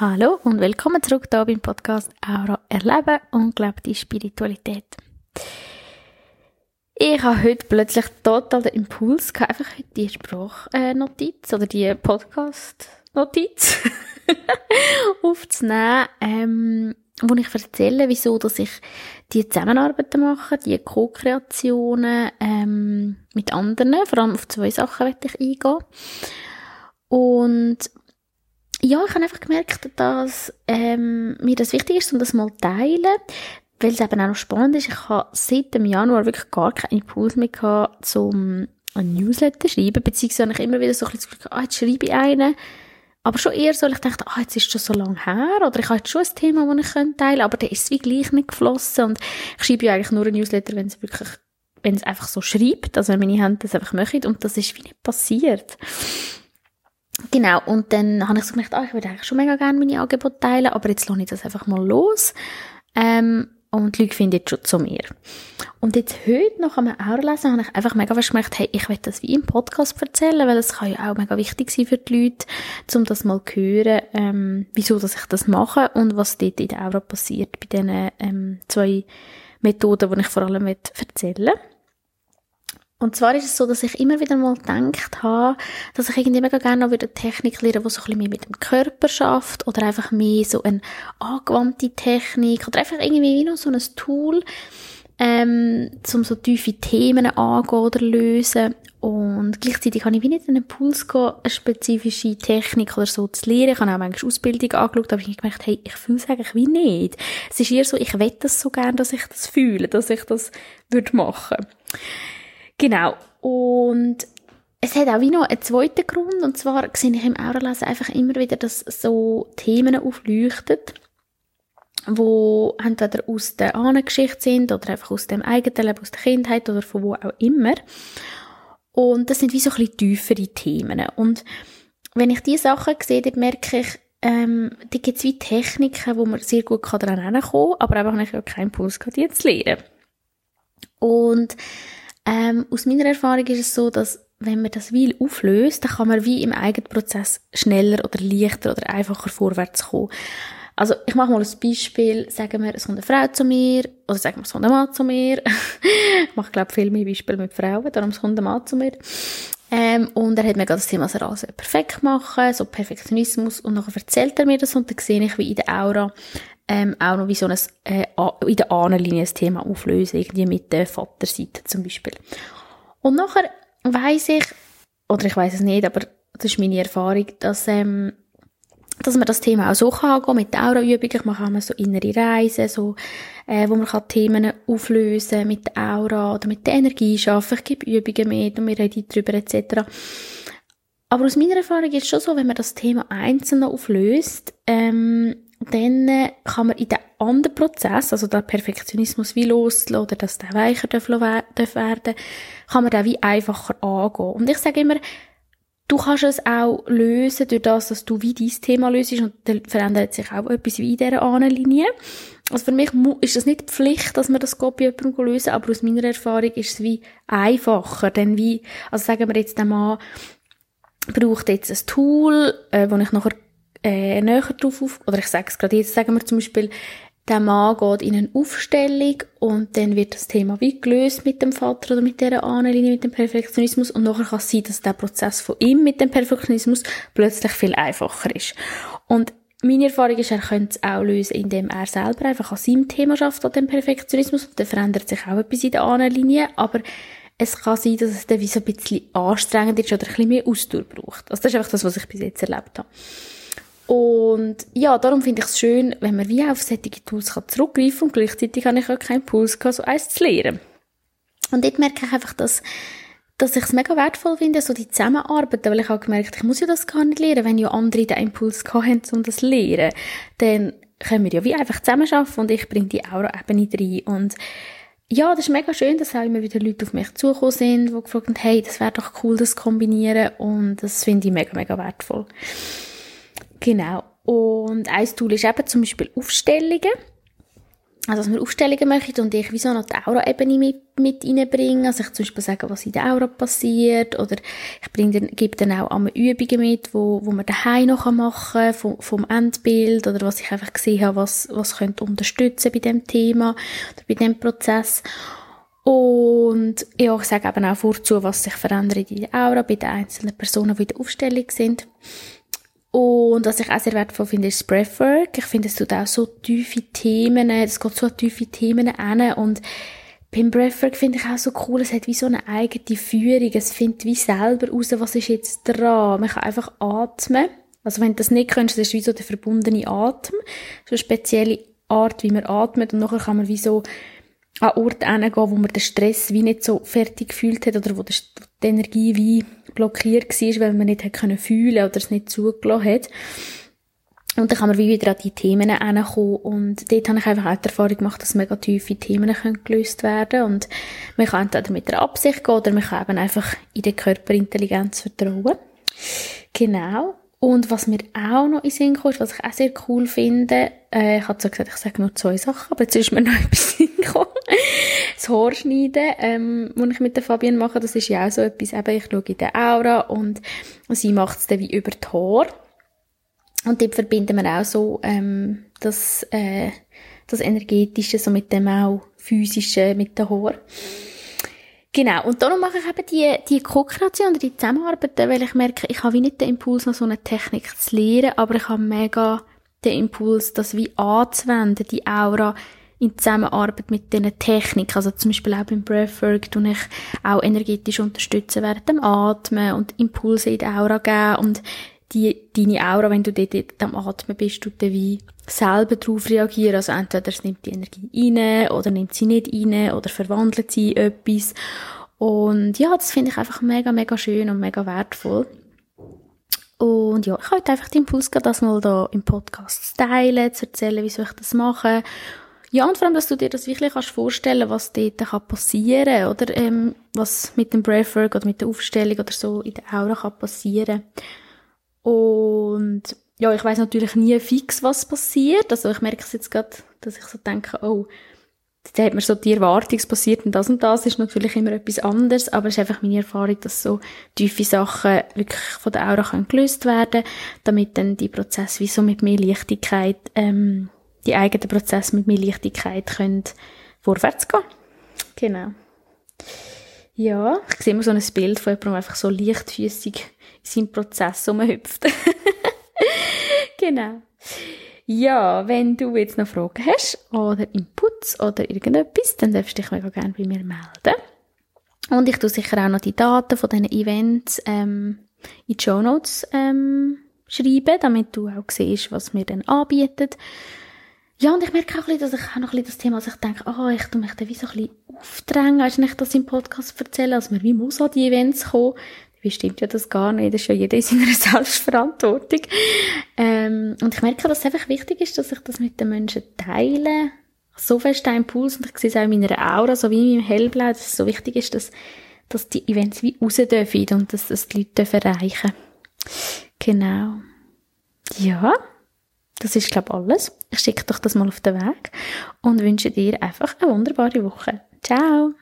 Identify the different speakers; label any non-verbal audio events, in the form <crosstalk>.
Speaker 1: Hallo und willkommen zurück hier beim Podcast Aura Erleben und gelebte Spiritualität. Ich habe heute plötzlich total den Impuls gehabt, einfach heute die Sprachnotiz oder die Podcast-Notiz <laughs> aufzunehmen, ähm, wo ich erzähle, wieso, dass ich die Zusammenarbeiten mache, die Co-Kreationen ähm, mit anderen, vor allem auf zwei Sachen werde ich eingehen. Und ja, ich habe einfach gemerkt, dass ähm, mir das wichtig ist, um das mal teilen, weil es eben auch noch spannend ist. Ich habe seit dem Januar wirklich gar keinen Impuls mehr gehabt, zum ein Newsletter schreiben, beziehungsweise habe ich immer wieder so ein bisschen das Gefühl, ah, jetzt schreibe ich einen. Aber schon eher so, ich dachte, ah, jetzt ist es schon so lange her, oder ich habe jetzt schon ein Thema, das ich teilen könnte, aber der ist es wie gleich nicht geflossen. Und ich schreibe ja eigentlich nur ein Newsletter, wenn es wirklich, wenn es einfach so schreibt, also wenn meine Hände das einfach machen, und das ist wie nicht passiert. Genau, und dann habe ich so gedacht, ah, ich würde eigentlich schon mega gerne meine Angebote teilen, aber jetzt lasse ich das einfach mal los. Ähm, und die Leute finden jetzt schon zu mir. Und jetzt heute noch einmal lesen, habe ich einfach mega gemerkt, hey, ich will das wie im Podcast erzählen, weil es kann ja auch mega wichtig sein für die Leute, um das mal zu hören, ähm, wieso dass ich das mache und was dort in der Aura passiert bei diesen ähm, zwei Methoden, die ich vor allem erzählen will. Und zwar ist es so, dass ich immer wieder mal gedacht habe, dass ich irgendwie mega gerne noch wieder Technik lernen, die so ein bisschen mehr mit dem Körper schafft oder einfach mehr so eine angewandte Technik oder einfach irgendwie wie noch so ein Tool, ähm, um so tiefe Themen angehen oder lösen. Und gleichzeitig habe ich wie nicht einen Impuls gehabt, eine spezifische Technik oder so zu lernen. Ich habe auch manchmal Ausbildung angeschaut, aber ich habe gemerkt, hey, ich fühle es eigentlich wie nicht. Es ist eher so, ich wette das so gerne, dass ich das fühle, dass ich das würde machen. Genau. Und es hat auch wie noch einen zweiten Grund, und zwar sehe ich im Auralesen einfach immer wieder, dass so Themen aufleuchten, wo entweder aus der Ahnengeschichte sind oder einfach aus dem eigenen Leben, aus der Kindheit oder von wo auch immer. Und das sind wie so ein bisschen tiefere Themen. Und wenn ich diese Sachen sehe, dann merke ich, ähm, da gibt es wie Techniken, wo man sehr gut daran herankommen kann, aber einfach habe ich ja keinen Puls gehabt, die zu lernen. Und ähm, aus meiner Erfahrung ist es so, dass wenn man das Weil auflöst, dann kann man wie im eigenen Prozess schneller oder leichter oder einfacher vorwärts kommen. Also, ich mache mal ein Beispiel. Sagen wir, es kommt eine Frau zu mir, oder sagen wir, es kommt ein Mann zu mir. <laughs> ich mache, glaube viel mehr Beispiele mit Frauen, darum kommt ein Mann zu mir. Ähm, und er hat mir gerade das Thema Rase perfekt machen, so Perfektionismus, und dann erzählt er mir das, und dann sehe ich, wie in der Aura ähm, auch noch wie so ein, äh, in der Ahnenlinie ein Thema auflösen, irgendwie mit der Vaterseite zum Beispiel. Und nachher weiss ich, oder ich weiß es nicht, aber das ist meine Erfahrung, dass, ähm, dass man das Thema auch so kann angehen, mit der Aura-Übungen. Ich mache immer so innere Reisen, so, äh, wo man kann Themen auflösen mit der Aura oder mit der Energie schaffen. Ich gebe Übungen mit und wir reden darüber etc. Aber aus meiner Erfahrung ist es schon so, wenn man das Thema einzeln auflöst, ähm, dann äh, kann man in den anderen Prozess, also der Perfektionismus wie loslassen oder dass der weicher darf, werden, kann man den wie einfacher angehen. Und ich sage immer, du kannst es auch lösen durch das, dass du wie dein Thema löst und dann verändert sich auch etwas wie in dieser Ahnenlinie. Also für mich ist das nicht Pflicht, dass man das bei jemandem lösen aber aus meiner Erfahrung ist es wie einfacher, denn wie, also sagen wir jetzt, Mann braucht jetzt ein Tool, äh, wo ich nachher äh, näher drauf auf, oder ich sage es gerade jetzt, sagen wir zum Beispiel, der Mann geht in eine Aufstellung und dann wird das Thema wie gelöst mit dem Vater oder mit dieser Ahnenlinie, mit dem Perfektionismus und nachher kann es sein, dass der Prozess von ihm mit dem Perfektionismus plötzlich viel einfacher ist. Und meine Erfahrung ist, er könnte es auch lösen, indem er selber einfach an seinem Thema schafft, an dem Perfektionismus, und dann verändert sich auch etwas in der Ahnenlinie, aber es kann sein, dass es dann wie so ein bisschen anstrengend ist oder ein bisschen mehr Ausdauer braucht. Also das ist einfach das, was ich bis jetzt erlebt habe. Und ja, darum finde ich es schön, wenn man wie auf solche Tools kann zurückgreifen kann und gleichzeitig habe ich auch keinen Puls gehabt, so eins zu lernen. Und dort merke ich einfach, dass, dass ich es mega wertvoll finde, so die Zusammenarbeit, weil ich habe gemerkt, ich muss ja das gar nicht lernen, wenn ja andere den Impuls haben, um das zu lernen. Dann können wir ja wie einfach zusammenarbeiten und ich bringe die Aura-Ebene rein und ja, das ist mega schön, dass auch immer wieder Leute auf mich zugekommen sind, die gefragt haben, hey, das wäre doch cool, das zu kombinieren und das finde ich mega, mega wertvoll. Genau. Und ein Tool ist eben zum Beispiel Aufstellungen. also, dass wir Aufstellungen machen und ich wie so noch die Aura-Ebene mit, mit reinbringe. Also, ich zum Beispiel sage, was in der Aura passiert. Oder ich bringe dann, gebe dann auch einmal Übungen mit, wo, wo man daheim noch machen kann, vom, vom Endbild. Oder was ich einfach gesehen habe, was, was könnte unterstützen bei dem Thema oder bei dem Prozess. Und ja, ich sage eben auch vorzu, was sich verändert in der Aura bei den einzelnen Personen, die in der Aufstellung sind. Und was ich auch sehr wertvoll finde, ist das Breathwork. Ich finde, es tut auch so tiefe Themen, es geht so tiefe Themen an und beim Breathwork finde ich auch so cool, es hat wie so eine eigene Führung. Es findet wie selber raus, was ist jetzt dran. Man kann einfach atmen. Also wenn du das nicht kannst, das ist wie so der verbundene Atem. So eine spezielle Art, wie man atmet. Und nachher kann man wie so an Orte hingehen, wo man den Stress wie nicht so fertig gefühlt hat oder wo die Energie wie blockiert war, weil man nicht hat können fühlen oder es nicht zugelassen hat. Und dann kann man wie wieder an die Themen hinkommen. Und dort habe ich einfach auch die Erfahrung gemacht, dass mega tiefe Themen können gelöst werden Und man kann entweder mit der Absicht gehen oder man kann eben einfach in der Körperintelligenz vertrauen. Genau. Und was mir auch noch in Sinn kommt, was ich auch sehr cool finde, äh, ich habe zwar gesagt, ich sage nur zwei Sachen, aber jetzt ist mir noch <laughs> etwas in Sinn gekommen. Das Haarschneiden, ähm, was ich mit der Fabian mache, das ist ja auch so etwas, eben, ich schaue in der Aura und sie macht es dann wie über die Haare. Und dort verbinden wir auch so, ähm, das, äh, das Energetische, so mit dem auch Physischen, mit den Haaren. Genau. Und darum mache ich eben die, die Co-Kreation oder die Zusammenarbeit, weil ich merke, ich habe wie nicht den Impuls, noch so eine Technik zu lernen, aber ich habe mega den Impuls, das wie anzuwenden, die Aura in Zusammenarbeit mit diesen Techniken. Also zum Beispiel auch beim Breathwork tue ich auch energetisch unterstützen während dem Atmen und Impulse in die Aura geben und die, deine Aura, wenn du dort, dort am Atmen bist, du dann wie selber darauf reagieren. Also entweder es nimmt die Energie rein oder nimmt sie nicht rein oder verwandelt sie in etwas. Und ja, das finde ich einfach mega, mega schön und mega wertvoll. Und ja, ich wollte einfach den Impuls geben, das mal da im Podcast zu teilen, zu erzählen, wie soll ich das machen. Ja, und vor allem, dass du dir das wirklich kannst vorstellen, was dort kann passieren, oder, ähm, was mit dem Breathwork oder mit der Aufstellung oder so in der Aura kann passieren. Und ja, ich weiß natürlich nie fix, was passiert. Also ich merke es jetzt gerade, dass ich so denke, oh, da hat mir so die Erwartung, es passiert und das und das, ist natürlich immer etwas anderes, aber es ist einfach meine Erfahrung, dass so tiefe Sachen wirklich von der Aura können gelöst werden, damit dann die Prozesse wie so mit mehr Leichtigkeit, ähm, die eigenen Prozesse mit mehr Leichtigkeit können vorwärts gehen. Genau. Ja, ich sehe immer so ein Bild von jemandem, der einfach so leichtfüßig in seinem Prozess rumhüpft. <laughs> genau. Ja, wenn du jetzt noch Fragen hast oder Inputs oder irgendetwas, dann darfst du dich mega gerne bei mir melden. Und ich tue sicher auch noch die Daten von diesen Events ähm, in die Show Notes ähm, schreiben, damit du auch siehst, was wir dann anbieten. Ja, und ich merke auch ein bisschen, dass ich auch noch ein bisschen das Thema, dass ich denke, ah, oh, ich tu mich da wie so ein bisschen aufdrängen, als ich das im Podcast erzähle, als man wie muss an die Events kommen. Wie stimmt ja das gar nicht, das ist ja jeder in seiner <laughs> Selbstverantwortung. Ähm, und ich merke, dass es einfach wichtig ist, dass ich das mit den Menschen teile. So fest ein Impuls, und ich sehe es auch in meiner Aura, so wie in meinem Hellblau, dass es so wichtig ist, dass, dass die Events wie raus dürfen und dass das die Leute erreichen Genau. Ja. Das ist, glaube ich, alles. Ich schicke doch das mal auf den Weg und wünsche dir einfach eine wunderbare Woche. Ciao!